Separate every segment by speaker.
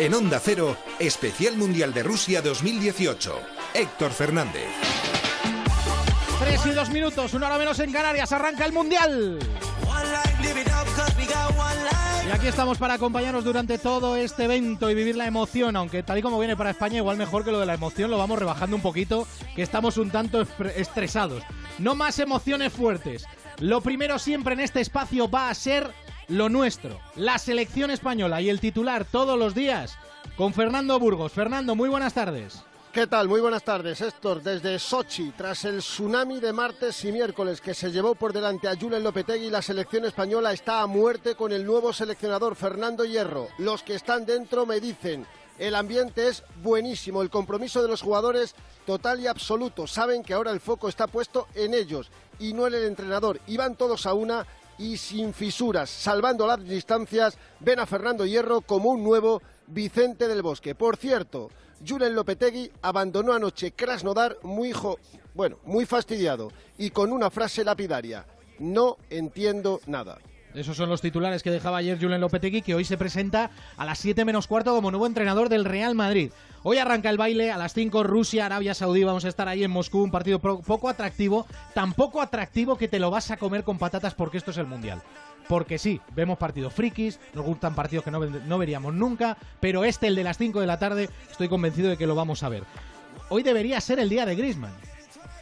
Speaker 1: En Onda Cero, Especial Mundial de Rusia 2018. Héctor Fernández.
Speaker 2: Tres y dos minutos, una hora menos en Canarias, arranca el Mundial. Y aquí estamos para acompañaros durante todo este evento y vivir la emoción, aunque tal y como viene para España, igual mejor que lo de la emoción lo vamos rebajando un poquito, que estamos un tanto estresados. No más emociones fuertes. Lo primero siempre en este espacio va a ser lo nuestro, la selección española y el titular todos los días con Fernando Burgos. Fernando, muy buenas tardes.
Speaker 3: ¿Qué tal? Muy buenas tardes, Héctor. Desde Sochi, tras el tsunami de martes y miércoles que se llevó por delante a Julen Lopetegui, la selección española está a muerte con el nuevo seleccionador Fernando Hierro. Los que están dentro me dicen, el ambiente es buenísimo, el compromiso de los jugadores total y absoluto. Saben que ahora el foco está puesto en ellos y no en el entrenador. Y van todos a una y sin fisuras, salvando las distancias, ven a Fernando Hierro como un nuevo Vicente del Bosque. Por cierto, Julen Lopetegui abandonó anoche Krasnodar muy, bueno, muy fastidiado y con una frase lapidaria. No entiendo nada.
Speaker 2: Esos son los titulares que dejaba ayer Julen Lopetegui, que hoy se presenta a las 7 menos cuarto como nuevo entrenador del Real Madrid. Hoy arranca el baile a las 5 Rusia, Arabia Saudí. Vamos a estar ahí en Moscú, un partido poco atractivo, tan poco atractivo que te lo vas a comer con patatas porque esto es el Mundial. Porque sí, vemos partidos frikis, nos gustan partidos que no, no veríamos nunca, pero este, el de las 5 de la tarde, estoy convencido de que lo vamos a ver. Hoy debería ser el día de Griezmann.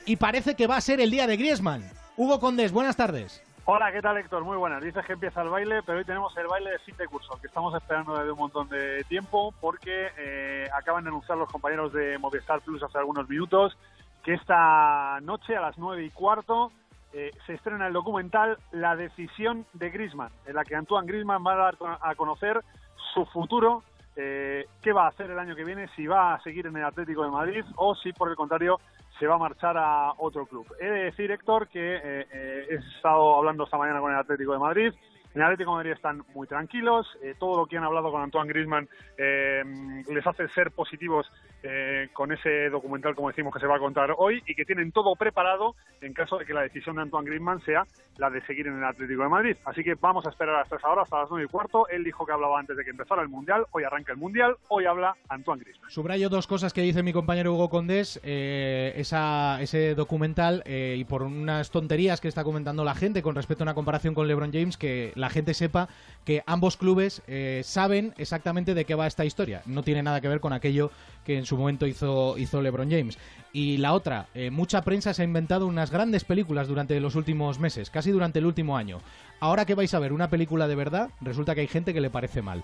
Speaker 2: Y parece que va a ser el día de Griezmann. Hugo Condés, buenas tardes.
Speaker 4: Hola, ¿qué tal Héctor? Muy buenas. Dices que empieza el baile, pero hoy tenemos el baile de fin de curso, que estamos esperando desde un montón de tiempo, porque eh, acaban de anunciar los compañeros de Movistar Plus hace algunos minutos que esta noche a las nueve y cuarto eh, se estrena el documental La decisión de Griezmann, en la que Antoine Griezmann va a dar a conocer su futuro, eh, qué va a hacer el año que viene, si va a seguir en el Atlético de Madrid o si por el contrario se va a marchar a otro club. He de decir, Héctor, que eh, eh, he estado hablando esta mañana con el Atlético de Madrid. En el Atlético de Madrid están muy tranquilos. Eh, todo lo que han hablado con Antoine Griezmann les hace ser positivos con ese documental, como decimos, que se va a contar hoy y que tienen todo preparado en caso de que la decisión de Antoine Griezmann sea la de seguir en el Atlético de Madrid. Así que vamos a esperar hasta esa hora, hasta las nueve y cuarto. Él dijo que hablaba antes de que empezara el Mundial. Hoy arranca el Mundial. Hoy habla Antoine Griezmann.
Speaker 2: Subrayo dos cosas que dice mi compañero Hugo Condés. esa, ese documental y por unas tonterías que está comentando la gente con respecto a una comparación con LeBron James, que la gente sepa que ambos clubes eh, saben exactamente de qué va esta historia. No tiene nada que ver con aquello que en su momento hizo, hizo LeBron James. Y la otra, eh, mucha prensa se ha inventado unas grandes películas durante los últimos meses, casi durante el último año. Ahora que vais a ver una película de verdad, resulta que hay gente que le parece mal.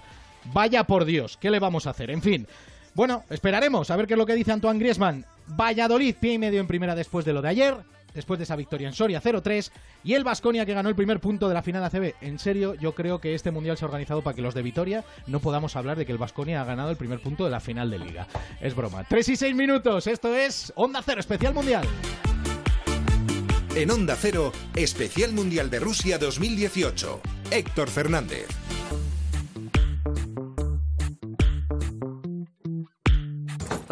Speaker 2: Vaya por Dios, ¿qué le vamos a hacer? En fin. Bueno, esperaremos a ver qué es lo que dice Antoine Griezmann. Valladolid, pie y medio en primera después de lo de ayer después de esa victoria en Soria 0-3 y el Vasconia que ganó el primer punto de la final ACB. En serio, yo creo que este mundial se ha organizado para que los de Vitoria no podamos hablar de que el Vasconia ha ganado el primer punto de la final de liga. Es broma. 3 y 6 minutos. Esto es Onda Cero especial mundial.
Speaker 1: En Onda Cero, especial mundial de Rusia 2018. Héctor Fernández.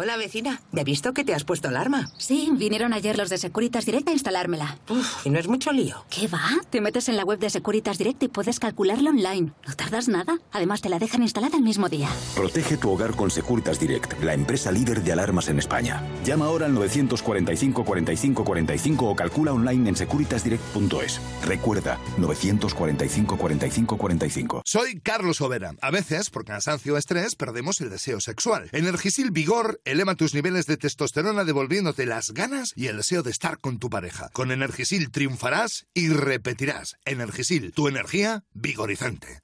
Speaker 5: Hola vecina, ¿me he visto que te has puesto alarma?
Speaker 6: Sí, vinieron ayer los de Securitas Direct a instalármela.
Speaker 5: Uf, ¿y no es mucho lío?
Speaker 6: ¿Qué va? Te metes en la web de Securitas Direct y puedes calcularlo online. No tardas nada. Además, te la dejan instalada el mismo día.
Speaker 7: Protege tu hogar con Securitas Direct, la empresa líder de alarmas en España. Llama ahora al 945 45 45 o calcula online en securitasdirect.es. Recuerda, 945 45 45.
Speaker 8: Soy Carlos Overa. A veces, por cansancio o estrés, perdemos el deseo sexual. Energisil Vigor eleva tus niveles de testosterona devolviéndote las ganas y el deseo de estar con tu pareja. Con Energisil triunfarás y repetirás. Energisil, tu energía vigorizante.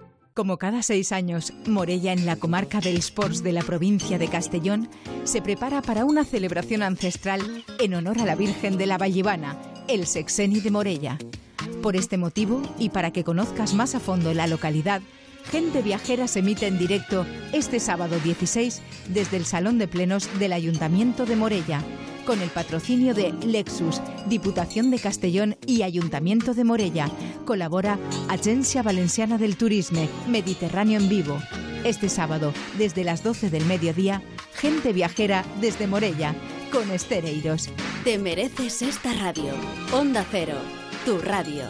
Speaker 9: Como cada seis años, Morella, en la comarca del Sports de la provincia de Castellón, se prepara para una celebración ancestral en honor a la Virgen de la Vallivana, el Sexeni de Morella. Por este motivo, y para que conozcas más a fondo la localidad, Gente Viajera se emite en directo este sábado 16 desde el Salón de Plenos del Ayuntamiento de Morella con el patrocinio de Lexus, Diputación de Castellón y Ayuntamiento de Morella. Colabora Agencia Valenciana del Turisme, Mediterráneo en Vivo. Este sábado, desde las 12 del mediodía, gente viajera desde Morella, con Estereiros.
Speaker 10: Te mereces esta radio. Onda Cero, tu radio.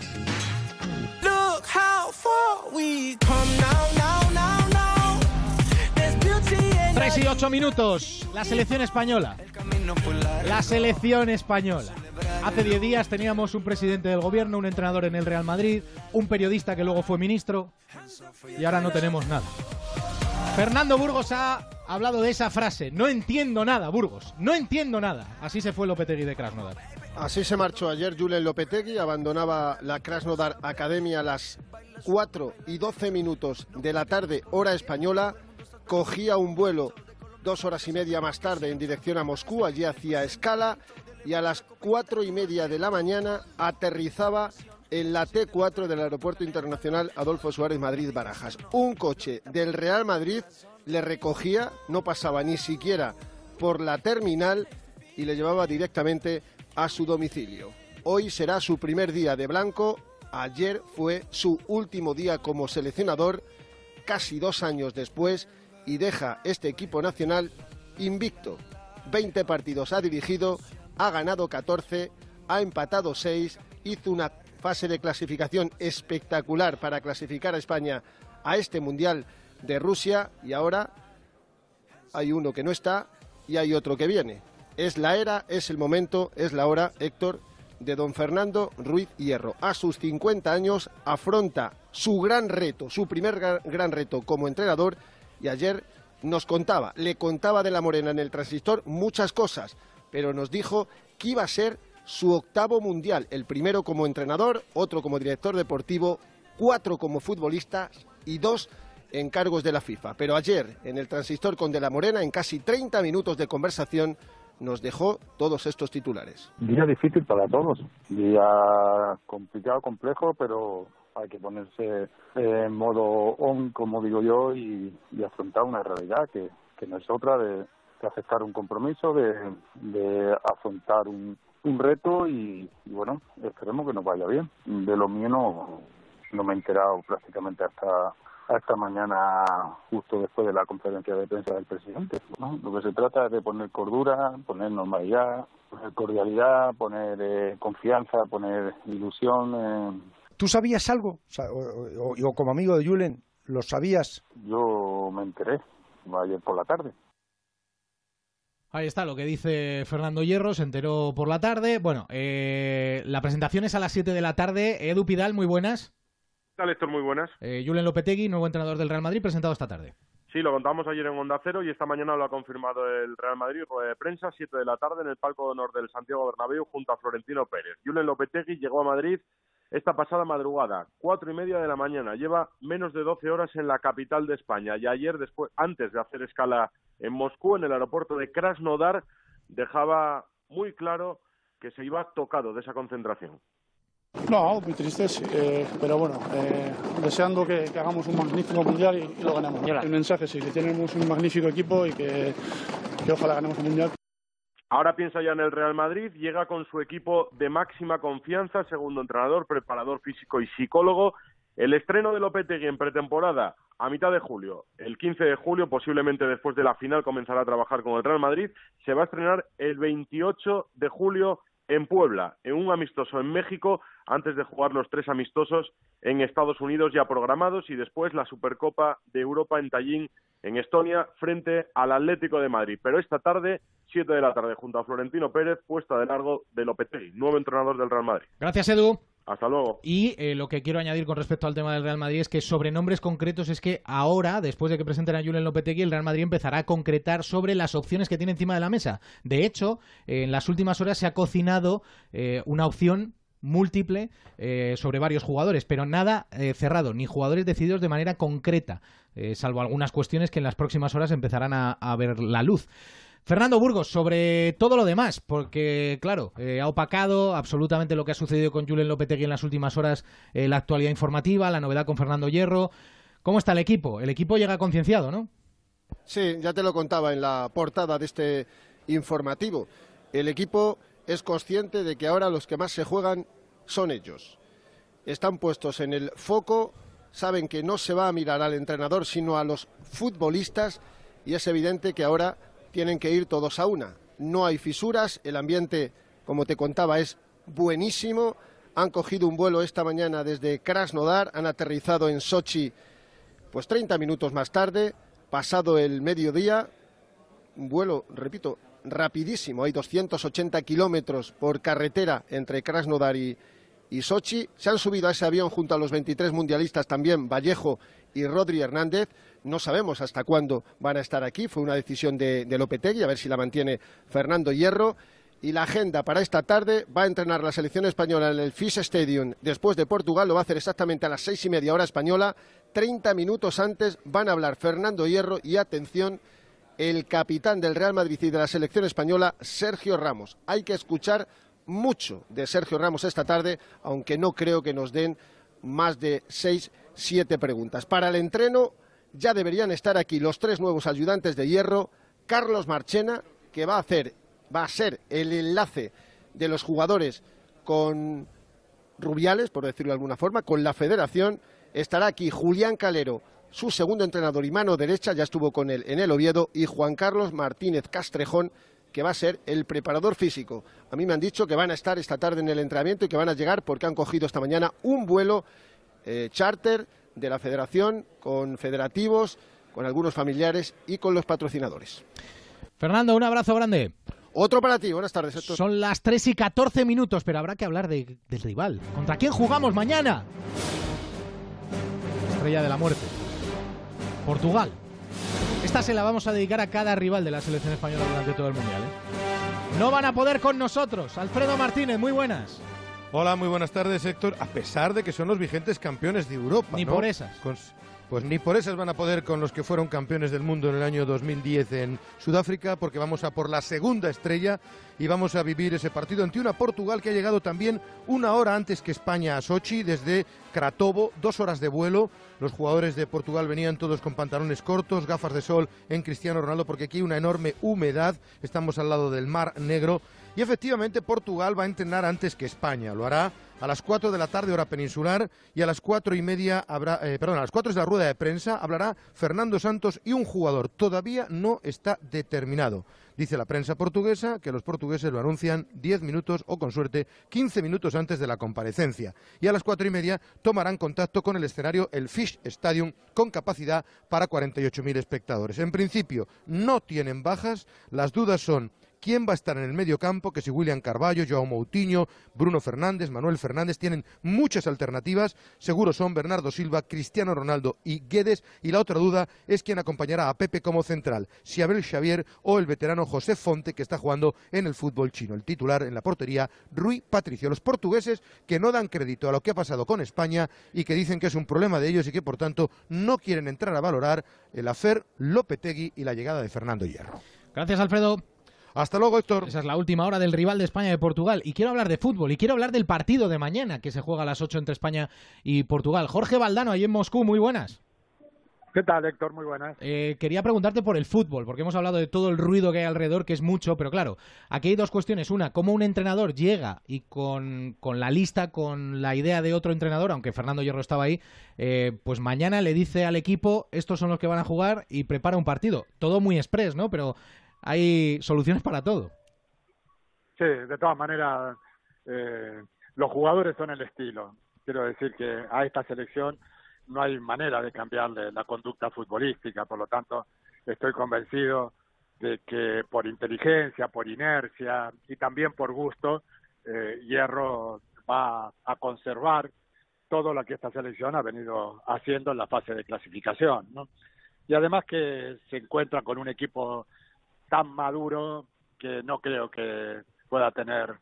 Speaker 2: 3 y 8 minutos. La selección española. La selección española. Hace 10 días teníamos un presidente del gobierno, un entrenador en el Real Madrid, un periodista que luego fue ministro y ahora no tenemos nada. Fernando Burgos ha hablado de esa frase. No entiendo nada, Burgos. No entiendo nada. Así se fue Lopetegui de Krasnodar.
Speaker 3: Así se marchó ayer Julen Lopetegui, abandonaba la Krasnodar Academia a las 4 y 12 minutos de la tarde, hora española, cogía un vuelo dos horas y media más tarde en dirección a Moscú, allí hacía escala y a las cuatro y media de la mañana aterrizaba en la T4 del Aeropuerto Internacional Adolfo Suárez Madrid Barajas. Un coche del Real Madrid le recogía, no pasaba ni siquiera por la terminal y le llevaba directamente a su domicilio. Hoy será su primer día de blanco, ayer fue su último día como seleccionador, casi dos años después, y deja este equipo nacional invicto. 20 partidos ha dirigido, ha ganado 14, ha empatado 6, hizo una fase de clasificación espectacular para clasificar a España a este Mundial de Rusia y ahora hay uno que no está y hay otro que viene. Es la era, es el momento, es la hora, Héctor, de don Fernando Ruiz Hierro. A sus 50 años afronta su gran reto, su primer gran reto como entrenador y ayer nos contaba, le contaba de la Morena en el transistor muchas cosas, pero nos dijo que iba a ser su octavo mundial, el primero como entrenador, otro como director deportivo, cuatro como futbolista y dos en cargos de la FIFA. Pero ayer, en el transistor con De la Morena, en casi 30 minutos de conversación, nos dejó todos estos titulares.
Speaker 11: Día difícil para todos, día complicado, complejo, pero hay que ponerse en modo on, como digo yo, y, afrontar una realidad que, que no es otra de, aceptar un compromiso, de, afrontar un, reto y, bueno, esperemos que nos vaya bien. De lo mío no, no me he enterado prácticamente hasta esta mañana justo después de la conferencia de prensa del presidente. Lo que se trata es de poner cordura, poner normalidad, poner cordialidad, poner eh, confianza, poner ilusión. Eh,
Speaker 12: ¿Tú sabías algo? O, como amigo de Julen, ¿lo sabías?
Speaker 11: Yo me enteré ayer por la tarde.
Speaker 2: Ahí está lo que dice Fernando Hierro, se enteró por la tarde. Bueno, eh, la presentación es a las 7 de la tarde. Edu Pidal, muy buenas.
Speaker 13: ¿Qué tal, Héctor? Muy buenas.
Speaker 2: Eh, Julen Lopetegui, nuevo entrenador del Real Madrid, presentado esta tarde.
Speaker 13: Sí, lo contamos ayer en Onda Cero y esta mañana lo ha confirmado el Real Madrid, rueda de prensa, 7 de la tarde en el palco de honor del Santiago Bernabéu junto a Florentino Pérez. Julen Lopetegui llegó a Madrid esta pasada madrugada, cuatro y media de la mañana. Lleva menos de 12 horas en la capital de España y ayer, después, antes de hacer escala en Moscú, en el aeropuerto de Krasnodar, dejaba muy claro que se iba tocado de esa concentración.
Speaker 14: No, muy triste, eh, pero bueno, eh, deseando que, hagamos un magnífico mundial y, lo ganemos. El mensaje sí, que tenemos un magnífico equipo y que, que ojalá ganemos el mundial.
Speaker 13: Ahora piensa ya en el Real Madrid, llega con su equipo de máxima confianza, segundo entrenador, preparador físico y psicólogo. El estreno de Lopetegui en pretemporada a mitad de julio, el 15 de julio, posiblemente después de la final, comenzará a trabajar con el Real Madrid. Se va a estrenar el 28 de julio en Puebla, en un amistoso en México, antes de jugar los tres amistosos en Estados Unidos ya programados y después la Supercopa de Europa en Tallinn, en Estonia, frente al Atlético de Madrid. Pero esta tarde 7 de la tarde, junto a Florentino Pérez, puesta de largo de Lopetegui, nuevo entrenador del Real Madrid.
Speaker 2: Gracias, Edu.
Speaker 13: Hasta luego.
Speaker 2: Y eh, lo que quiero añadir con respecto al tema del Real Madrid es que sobre nombres concretos es que ahora, después de que presenten a Julen Lopetegui, el Real Madrid empezará a concretar sobre las opciones que tiene encima de la mesa. De hecho, en las últimas horas se ha cocinado eh, una opción múltiple eh, sobre varios jugadores, pero nada cerrado, ni jugadores decididos de manera concreta, salvo algunas cuestiones que en las próximas horas empezarán a ver la luz. Fernando Burgos, sobre todo lo demás, porque claro, eh, ha opacado absolutamente lo que ha sucedido con Julen Lopetegui en las últimas horas, eh, la actualidad informativa, la novedad con Fernando Hierro. ¿Cómo está el equipo? El equipo llega concienciado, ¿no?
Speaker 3: Sí, ya te lo contaba en la portada de este informativo. El equipo es consciente de que ahora los que más se juegan son ellos. Están puestos en el foco, saben que no se va a mirar al entrenador, sino a los futbolistas, y es evidente que ahora tienen que ir todos a una. No hay fisuras, el ambiente, como te contaba, es buenísimo. Han cogido un vuelo esta mañana desde Krasnodar, han aterrizado en Sochi pues 30 minutos más tarde, pasado el mediodía, un vuelo, repito, rapidísimo, hay 280 kilómetros por carretera entre Krasnodar y, Sochi. Se han subido a ese avión junto a los 23 mundialistas también Vallejo y Rodri Hernández. No sabemos hasta cuándo van a estar aquí. Fue una decisión de, de Lopetegui, a ver si la mantiene Fernando Hierro. Y la agenda para esta tarde va a entrenar la selección española en el Fish Stadium después de Portugal. Lo va a hacer exactamente a las seis y media hora española. Treinta minutos antes van a hablar Fernando Hierro y atención, el capitán del Real Madrid y de la selección española, Sergio Ramos. Hay que escuchar mucho de Sergio Ramos esta tarde, aunque no creo que nos den más de seis, siete preguntas. Para el entreno ya deberían estar aquí los tres nuevos ayudantes de hierro, Carlos Marchena, que va a hacer, va a ser el enlace de los jugadores con Rubiales, por decirlo de alguna forma, con la federación. Estará aquí Julián Calero, su segundo entrenador y mano derecha, ya estuvo con él en el Oviedo, y Juan Carlos Martínez Castrejón, que va a ser el preparador físico. A mí me han dicho que van a estar esta tarde en el entrenamiento y que van a llegar porque han cogido esta mañana un vuelo eh, charter de la federación con federativos, con algunos familiares y con los patrocinadores.
Speaker 2: Fernando, un abrazo grande.
Speaker 3: Otro para ti, buenas tardes. Héctor.
Speaker 2: Son las 3 y 14 minutos, pero habrá que hablar de- del rival. ¿Contra quién jugamos mañana? Estrella de la muerte. Portugal. Esta se la vamos a dedicar a cada rival de la selección española durante todo el Mundial. ¿eh? No van a poder con nosotros. Alfredo Martínez, muy buenas.
Speaker 15: Hola, muy buenas tardes, Héctor. A pesar de que son los vigentes campeones de Europa.
Speaker 2: Ni
Speaker 15: ¿no?
Speaker 2: por esas.
Speaker 15: Con- pues ni por esas van a poder con los que fueron campeones del mundo en el año 2010 en Sudáfrica, porque vamos a por la segunda estrella y vamos a vivir ese partido ante una Portugal que ha llegado también una hora antes que España a Sochi, desde Kratovo, dos horas de vuelo. Los jugadores de Portugal venían todos con pantalones cortos, gafas de sol en Cristiano Ronaldo, porque aquí hay una enorme humedad. Estamos al lado del Mar Negro. Y efectivamente Portugal va a entrenar antes que España. Lo hará a las 4 de la tarde hora peninsular y a las cuatro y media habrá, eh, perdón, a las 4 de la rueda de prensa hablará Fernando Santos y un jugador. Todavía no está determinado. Dice la prensa portuguesa que los portugueses lo anuncian 10 minutos o con suerte 15 minutos antes de la comparecencia. Y a las cuatro y media tomarán contacto con el escenario el Fish Stadium con capacidad para 48.000 espectadores. En principio no tienen bajas, las dudas son quién va a estar en el medio campo, que si William Carballo, Joao Moutinho, Bruno Fernández, Manuel Fernández, tienen muchas alternativas, seguro son Bernardo Silva, Cristiano Ronaldo y Guedes, y la otra duda es quién acompañará a Pepe como central, si Abel Xavier o el veterano José Fonte, que está jugando en el fútbol chino. El titular en la portería, Rui Patricio. Los portugueses que no dan crédito a lo que ha pasado con España y que dicen que es un problema de ellos y que por tanto no quieren entrar a valorar el afer Lopetegui y la llegada de Fernando Hierro.
Speaker 2: Gracias, Alfredo.
Speaker 15: Hasta luego, Héctor.
Speaker 2: Esa es la última hora del rival de España y de Portugal. Y quiero hablar de fútbol y quiero hablar del partido de mañana que se juega a las 8 entre España y Portugal. Jorge Valdano, ahí en Moscú, muy buenas.
Speaker 16: ¿Qué tal, Héctor? Muy buenas.
Speaker 2: Eh, quería preguntarte por el fútbol, porque hemos hablado de todo el ruido que hay alrededor, que es mucho, pero claro, aquí hay dos cuestiones. Una, cómo un entrenador llega y con, con la lista, con la idea de otro entrenador, aunque Fernando Hierro estaba ahí, eh, pues mañana le dice al equipo, estos son los que van a jugar y prepara un partido. Todo muy express, ¿no? Pero hay soluciones para todo.
Speaker 16: Sí, de todas maneras, eh, los jugadores son el estilo. Quiero decir que a esta selección no hay manera de cambiarle la conducta futbolística, por lo tanto, estoy convencido de que por inteligencia, por inercia y también por gusto, eh, Hierro va a conservar todo lo que esta selección ha venido haciendo en la fase de clasificación, ¿no? Y además que se encuentra con un equipo tan maduro que no creo que pueda tener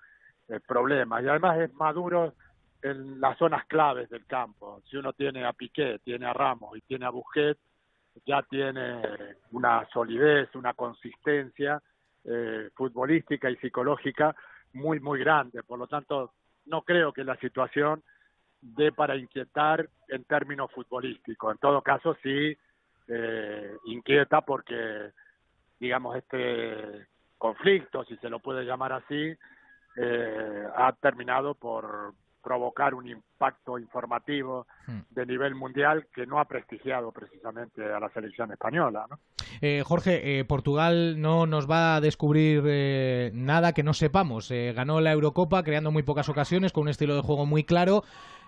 Speaker 16: eh, problemas. Y además es maduro en las zonas claves del campo. Si uno tiene a Piqué, tiene a Ramos y tiene a Busquets, ya tiene una solidez, una consistencia eh, futbolística y psicológica muy, muy grande. Por lo tanto, no creo que la situación dé para inquietar en términos futbolísticos. En todo caso, sí eh, inquieta porque, digamos, este conflicto, si se lo puede llamar así, eh, ha terminado por provocar un impacto informativo
Speaker 2: Hmm.
Speaker 16: de nivel mundial que no ha prestigiado precisamente a la selección española. ¿no?
Speaker 2: Eh, Jorge, eh, Portugal no nos va a descubrir eh, nada que no sepamos. Eh, ganó la Eurocopa creando muy pocas ocasiones, con un estilo de juego muy claro.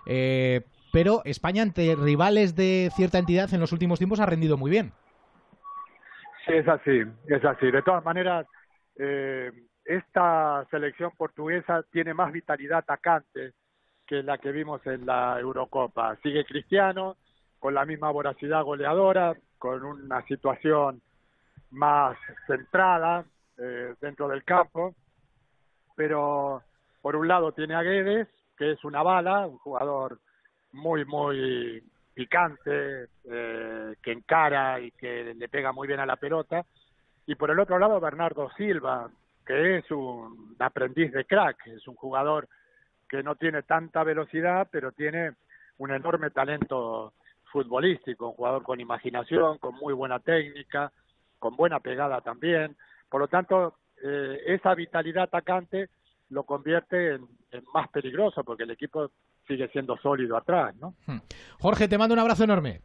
Speaker 2: eh, pero España ante rivales de cierta entidad en los últimos tiempos ha rendido muy bien.
Speaker 16: Sí, es así, es así. De todas maneras, eh, esta selección portuguesa tiene más vitalidad atacante que la que vimos en la Eurocopa. Sigue Cristiano con la misma voracidad goleadora, con una situación más centrada eh, dentro del campo, pero por un lado tiene a Guedes, que es una bala, un jugador muy, muy picante, eh, que encara y que le pega muy bien a la pelota, y por el otro lado Bernardo Silva, que es un aprendiz de crack, es un jugador que no tiene tanta velocidad, pero tiene un enorme talento futbolístico, un jugador con imaginación, con muy buena técnica, con buena pegada también. Por lo tanto, eh, esa vitalidad atacante lo convierte en, en, más peligroso porque el equipo sigue siendo sólido atrás, ¿no?
Speaker 2: Jorge, te mando un abrazo enorme.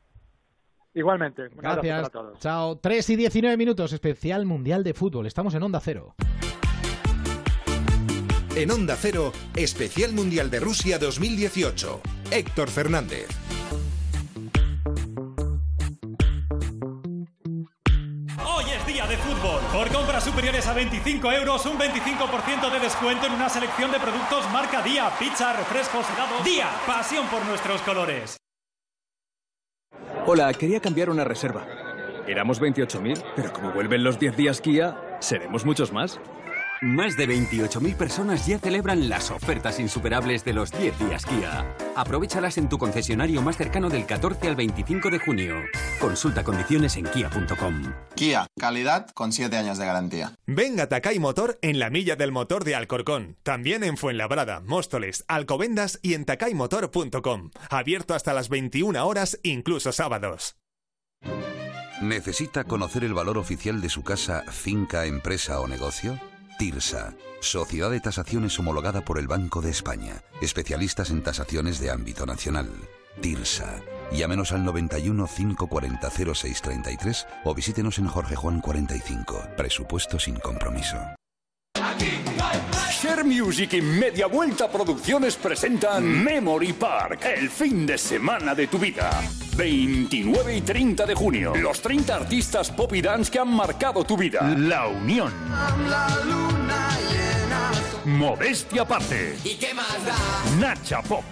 Speaker 16: Igualmente. Un
Speaker 2: Gracias.
Speaker 16: Para todos.
Speaker 2: Chao. 3 y 19 minutos, especial Mundial de Fútbol. Estamos en Onda Cero.
Speaker 1: En Onda Cero, especial Mundial de Rusia 2018. Héctor Fernández.
Speaker 17: De fútbol. Por compras superiores a 25 euros, un 25% de descuento en una selección de productos marca Día, pizza, refrescos, helados. Día, pasión por nuestros colores.
Speaker 18: Hola, quería cambiar una reserva. Éramos 28.000, pero como vuelven los 10 días Kia, seremos muchos más.
Speaker 19: Más de 28.000 personas ya celebran las ofertas insuperables de los 10 días Kia. Aprovechalas en tu concesionario más cercano del 14 al 25 de junio. Consulta condiciones en kia.com.
Speaker 20: Kia, calidad con 7 años de garantía.
Speaker 21: Venga a Takay Motor en la milla del motor de Alcorcón. También en Fuenlabrada, Móstoles, Alcobendas y en takaymotor.com. Abierto hasta las 21 horas, incluso sábados.
Speaker 22: ¿Necesita conocer el valor oficial de su casa, finca, empresa o negocio? TIRSA, Sociedad de Tasaciones homologada por el Banco de España, especialistas en tasaciones de ámbito nacional. TIRSA. Llámenos al 91 540 0633 o visítenos en Jorge Juan 45. Presupuesto sin compromiso.
Speaker 23: Share Music y Media Vuelta Producciones presentan Memory Park, el fin de semana de tu vida. 29 y 30 de junio, los 30 artistas pop y dance que han marcado tu vida. La Unión. Modestia aparte.
Speaker 24: ¿Y qué más da?
Speaker 23: Nacha Pop.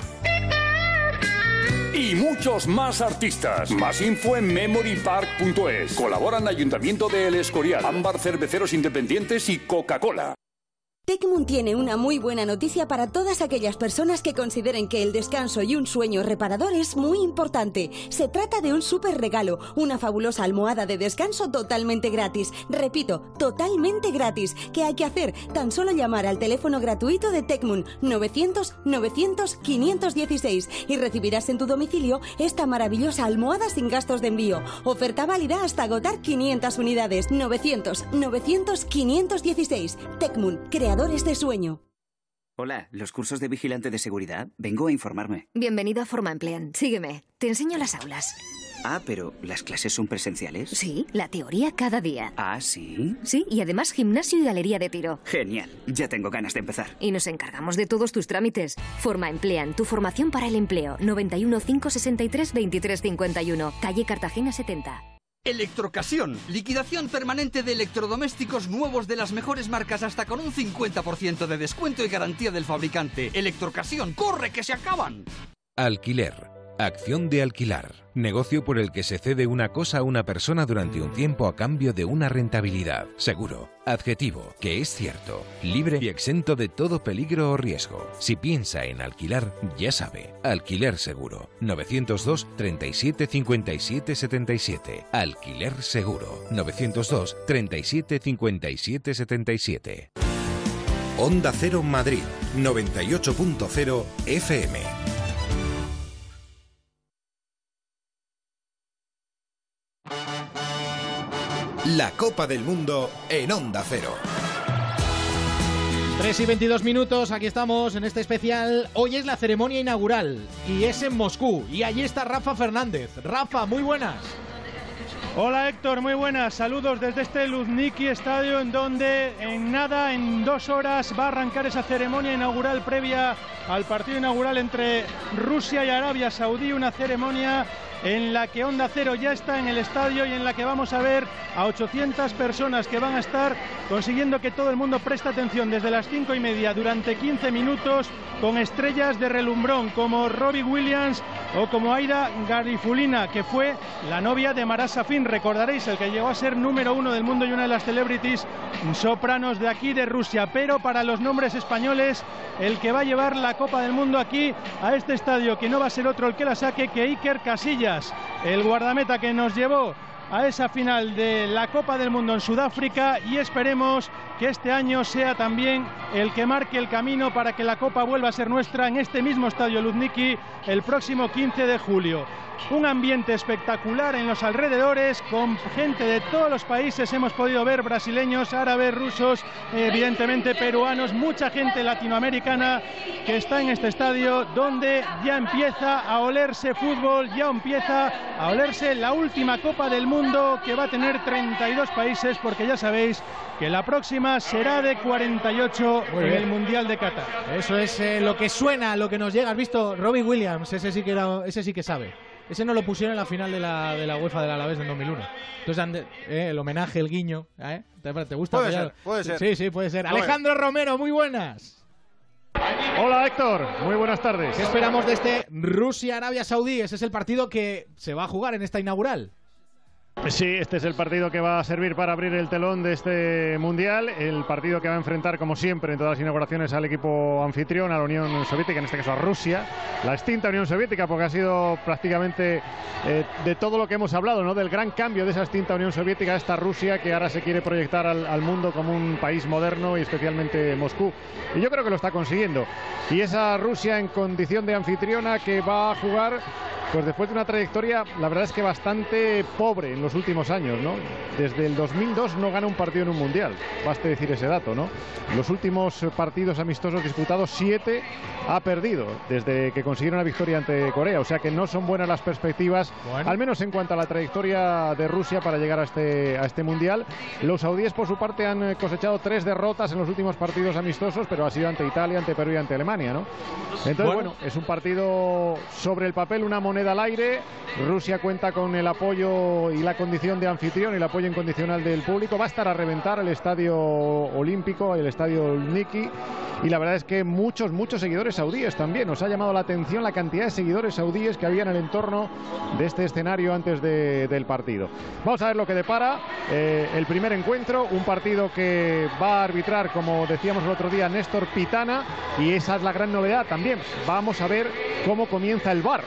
Speaker 23: Y muchos más artistas. Más info en memorypark.es. Colaboran Ayuntamiento de El Escorial, Ámbar Cerveceros Independientes y Coca-Cola.
Speaker 25: Tecmun tiene una muy buena noticia para todas aquellas personas que consideren que el descanso y un sueño reparador es muy importante. Se trata de un súper regalo, una fabulosa almohada de descanso totalmente gratis. Repito, totalmente gratis. ¿Qué hay que hacer? Tan solo llamar al teléfono gratuito de Tecmun 900 900 516 y recibirás en tu domicilio esta maravillosa almohada sin gastos de envío. Oferta válida hasta agotar 500 unidades. 900 900 516. Tecmun, crea de sueño.
Speaker 26: Hola, ¿los cursos de vigilante de seguridad? Vengo a informarme.
Speaker 27: Bienvenido a Forma Emplean. Sígueme. Te enseño las aulas.
Speaker 26: Ah, pero ¿las clases son presenciales?
Speaker 27: Sí, la teoría cada día.
Speaker 26: Ah, sí.
Speaker 27: Sí, y además gimnasio y galería de tiro.
Speaker 26: Genial. Ya tengo ganas de empezar.
Speaker 27: Y nos encargamos de todos tus trámites. Forma Emplean, tu formación para el empleo. 91 563 2351, calle Cartagena 70.
Speaker 28: Electrocasión. Liquidación permanente de electrodomésticos nuevos de las mejores marcas hasta con un 50% de descuento y garantía del fabricante. Electrocasión. ¡Corre que se acaban!
Speaker 29: Alquiler. Acción de alquilar. Negocio por el que se cede una cosa a una persona durante un tiempo a cambio de una rentabilidad. Seguro. Adjetivo, que es cierto. Libre y exento de todo peligro o riesgo. Si piensa en alquilar, ya sabe. Alquiler seguro. 902 37 57 77. Alquiler seguro. 902 37 57 77.
Speaker 1: Onda Cero Madrid. 98.0 FM. La Copa del Mundo en Onda Cero.
Speaker 2: 3 y 22 minutos, aquí estamos en este especial. Hoy es la ceremonia inaugural y es en Moscú. Y allí está Rafa Fernández. Rafa, muy buenas.
Speaker 30: Hola Héctor, muy buenas. Saludos desde este Luzniki Estadio en donde en nada, en dos horas, va a arrancar esa ceremonia inaugural previa al partido inaugural entre Rusia y Arabia Saudí. Una ceremonia en la que Onda Cero ya está en el estadio y en la que vamos a ver a 800 personas que van a estar consiguiendo que todo el mundo preste atención desde las 5 y media durante 15 minutos con estrellas de relumbrón como Robbie Williams o como Aida Garifulina, que fue la novia de Marasa Safin, recordaréis, el que llegó a ser número uno del mundo y una de las celebrities sopranos de aquí de Rusia. Pero para los nombres españoles, el que va a llevar la Copa del Mundo aquí a este estadio, que no va a ser otro el que la saque que Iker Casillas, el guardameta que nos llevó a esa final de la Copa del Mundo en Sudáfrica y esperemos que este año sea también el que marque el camino para que la Copa vuelva a ser nuestra en este mismo estadio Luzniki el próximo 15 de julio un ambiente espectacular en los alrededores, con gente de todos los países. Hemos podido ver brasileños, árabes, rusos, evidentemente peruanos, mucha gente latinoamericana que está en este estadio donde ya empieza a olerse fútbol, ya empieza a olerse la última Copa del Mundo que va a tener 32 países, porque ya sabéis que la próxima será de 48 en el Mundial de Qatar.
Speaker 2: Eso es eh, lo que suena, lo que nos llega. ¿Has visto? Robbie Williams, ese sí que, ese sí que sabe. Ese no lo pusieron en la final de la, de la UEFA del Alavés en 2001. Entonces, eh, el homenaje, el guiño. ¿eh? ¿Te, gusta?
Speaker 31: Puede ser, puede ser.
Speaker 2: Sí, sí, puede ser. Alejandro Romero, muy buenas.
Speaker 30: Hola Héctor, muy buenas tardes.
Speaker 2: ¿Qué esperamos de este Rusia-Arabia Saudí? Ese es el partido que se va a jugar en esta inaugural.
Speaker 30: Sí, este es el partido que va a servir para abrir el telón de este mundial. El partido que va a enfrentar, como siempre, en todas las inauguraciones al equipo anfitrión, a la Unión Soviética, en este caso a Rusia, la extinta Unión Soviética, porque ha sido prácticamente eh, de todo lo que hemos hablado, ¿no? Del gran cambio de esa extinta Unión Soviética a esta Rusia que ahora se quiere proyectar al, al mundo como un país moderno y especialmente Moscú. Y yo creo que lo está consiguiendo. Y esa Rusia en condición de anfitriona que va a jugar pues después de una trayectoria, la verdad es que bastante pobre en los últimos años, ¿no? Desde el 2002 no gana un partido en un mundial, baste decir ese dato, ¿no? Los últimos partidos amistosos disputados, siete ha perdido desde que consiguieron la victoria ante Corea, o sea que no son buenas las perspectivas, al menos en cuanto a la trayectoria de Rusia para llegar a este, a este mundial. Los saudíes, por su parte, han cosechado tres derrotas en los últimos partidos amistosos, pero ha sido ante Italia, ante Perú y ante Alemania, ¿no? Entonces, bueno es un partido sobre el papel, una moneda moneda al aire. Rusia cuenta con el apoyo y la condición de anfitrión y el apoyo incondicional del público. Va a estar a reventar el estadio olímpico, el estadio Niki. Y la verdad es que muchos, muchos seguidores saudíes también. Nos ha llamado la atención la cantidad de seguidores saudíes que había en el entorno de este escenario antes del partido. Vamos a ver lo que depara eh, el primer encuentro. Un partido que va a arbitrar, como decíamos el otro día, Néstor Pitana. Y esa es la gran novedad también. Vamos a ver cómo comienza el bar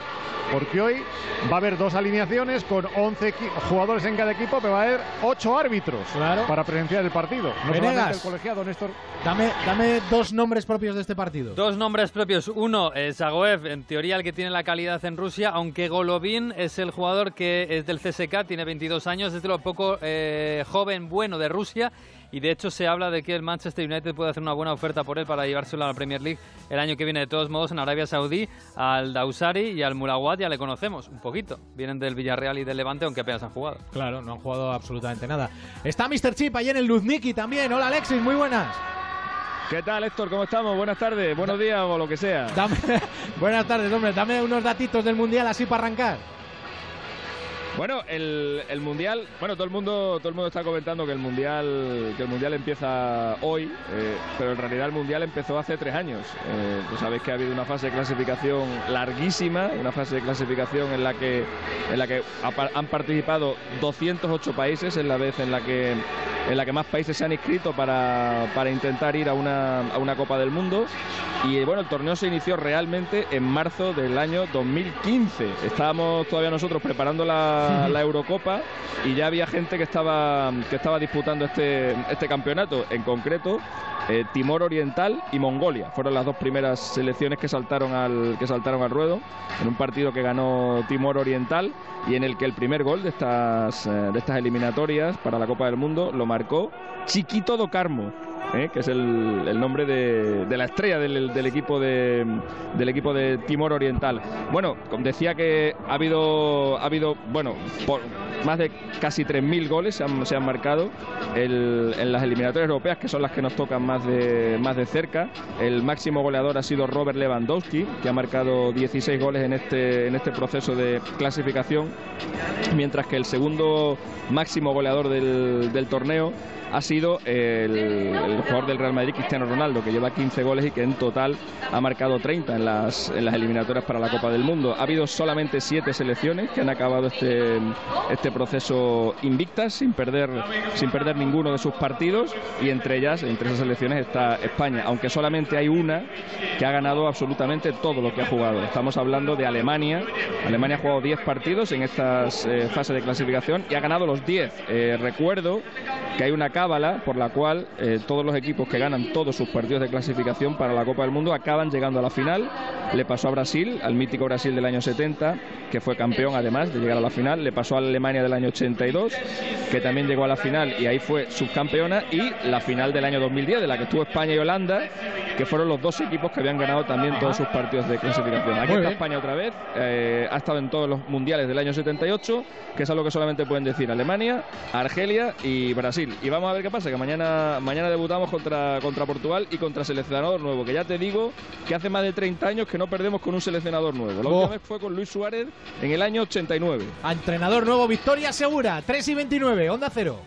Speaker 30: porque hoy va a haber dos alineaciones con 11 jugadores en cada equipo, pero va a haber 8 árbitros para presenciar el partido.
Speaker 2: No el colegiado, Néstor. Dame, dame dos nombres propios de este partido.
Speaker 32: Dos nombres propios. Uno es Agoev, en teoría el que tiene la calidad en Rusia, aunque Golovin es el jugador que es del CSK, tiene 22 años, es de lo poco eh, joven bueno de Rusia y de hecho se habla de que el Manchester United puede hacer una buena oferta por él para llevárselo a la Premier League el año que viene. De todos modos, en Arabia Saudí, al Dausari y al Murawat ya le conocemos un poquito. Vienen del Villarreal y del Levante, aunque apenas han jugado.
Speaker 2: Claro, no han jugado absolutamente nada. Está Mr. Chip ahí en el Luzniki también. Hola Alexis, muy buenas.
Speaker 33: ¿Qué tal, Héctor? ¿Cómo estamos? Buenas tardes, buenos días o lo que sea.
Speaker 2: buenas tardes, hombre. Dame unos datitos del Mundial así para arrancar.
Speaker 33: Bueno, el, mundial, bueno, todo el mundo, todo el mundo está comentando que el mundial, que el mundial empieza hoy, eh, pero en realidad el mundial empezó hace tres años. Eh, pues sabéis que ha habido una fase de clasificación larguísima, una fase de clasificación en la que, en la que han participado 208 países, en la vez en la que, en la que más países se han inscrito para, para intentar ir a una, a una Copa del Mundo. Y bueno, el torneo se inició realmente en marzo del año 2015. Estábamos todavía nosotros preparando la la, Eurocopa y ya había gente que estaba, que estaba disputando este, este campeonato. En concreto, eh, Timor Oriental y Mongolia fueron las dos primeras selecciones que saltaron al que saltaron al ruedo en un partido que ganó Timor Oriental y en el que el primer gol de estas eh, de estas eliminatorias para la Copa del Mundo lo marcó Chiquito do Carmo ¿eh? que es el, nombre de, la estrella del, equipo de, del equipo de Timor Oriental. Bueno, decía que ha habido, ha habido bueno, por más de casi 3.000 goles se han, se han marcado en las eliminatorias europeas, que son las que nos tocan más de, más de cerca. El máximo goleador ha sido Robert Lewandowski, que ha marcado 16 goles en este, en este proceso de clasificación, mientras que el segundo máximo goleador del, del torneo ha sido el, jugador del Real Madrid, Cristiano Ronaldo, que lleva 15 goles y que en total ha marcado 30 en las, eliminatorias para la Copa del Mundo. Ha habido solamente 7 selecciones que han acabado este, este proceso invictas, sin perder, sin perder ninguno de sus partidos, y entre ellas, entre esas selecciones está España, aunque solamente hay una que ha ganado absolutamente todo lo que ha jugado. Estamos hablando de Alemania. Alemania ha jugado 10 partidos en estas eh, fases de clasificación y ha ganado los 10. Eh, recuerdo que hay una cábala por la cual eh, todos los equipos que ganan todos sus partidos de clasificación para la Copa del Mundo acaban llegando a la final. Le pasó a Brasil, al mítico Brasil del año 70, que fue campeón además de llegar a la final. Le pasó a Alemania del año 82, que también llegó a la final y ahí fue subcampeona. Y la final del año 2010, de la que estuvo España y Holanda, que fueron los dos equipos que habían ganado también todos sus partidos de clasificación. Aquí está España otra vez, eh, ha estado en todos los mundiales del año 78, que es algo que solamente pueden decir Alemania, Argelia y Brasil. Y vamos a ver qué pasa, que mañana, mañana debutamos contra, contra Portugal y contra seleccionador nuevo, que ya te digo que hace más de 30 años que no perdemos con un seleccionador nuevo. La última oh. vez fue con Luis Suárez en el año 89.
Speaker 2: entrenador nuevo, victoria segura, 3 y 29, onda cero.